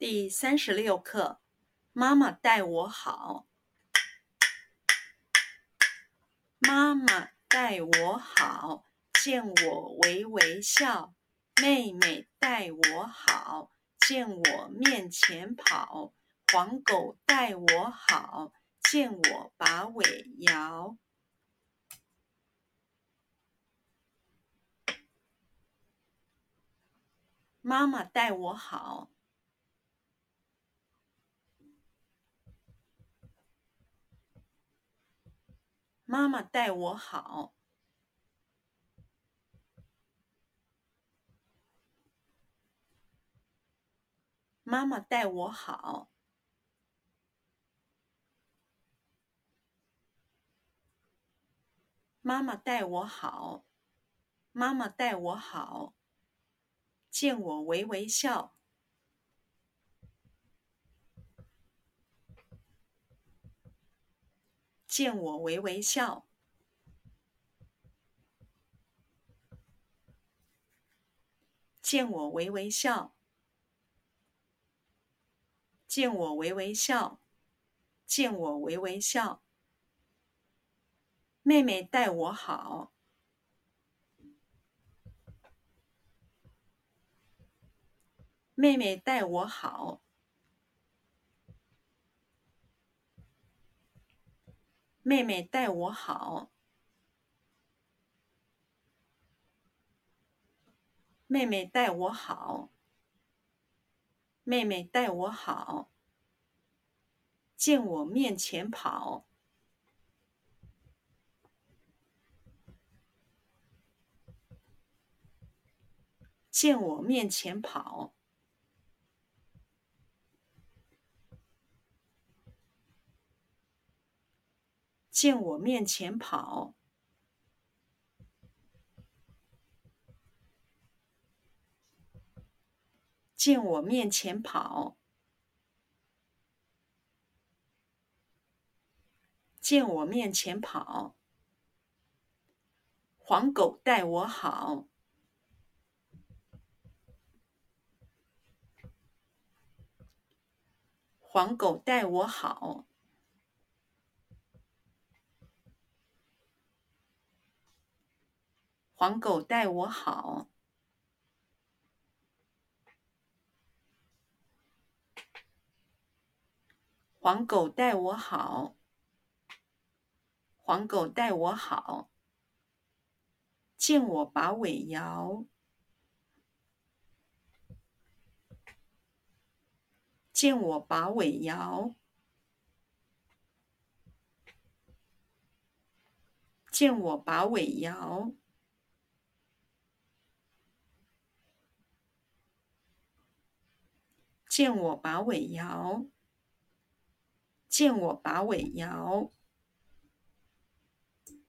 第三十六课，妈妈待我好。妈妈待我好，见我微微笑。妹妹待我好，见我面前跑。黄狗待我好，见我把尾摇。妈妈待我好。妈妈待我好。妈妈待我好。妈妈待我好。妈妈待我好。见我微微笑。见我微微笑。见我微微笑。见我微微笑。见我微微笑。妹妹待我好。妹妹待我好。妹妹待我好。妹妹待我好。妹妹待我好。见我面前跑。见我面前跑。见我面前跑，见我面前跑，见我面前跑。黄狗待我好，黄狗待我好。黄狗待我好，黄狗待我好，黄狗待我好。见我把尾摇，见我把尾摇，见我把尾摇。见我把尾摇，见我把尾摇。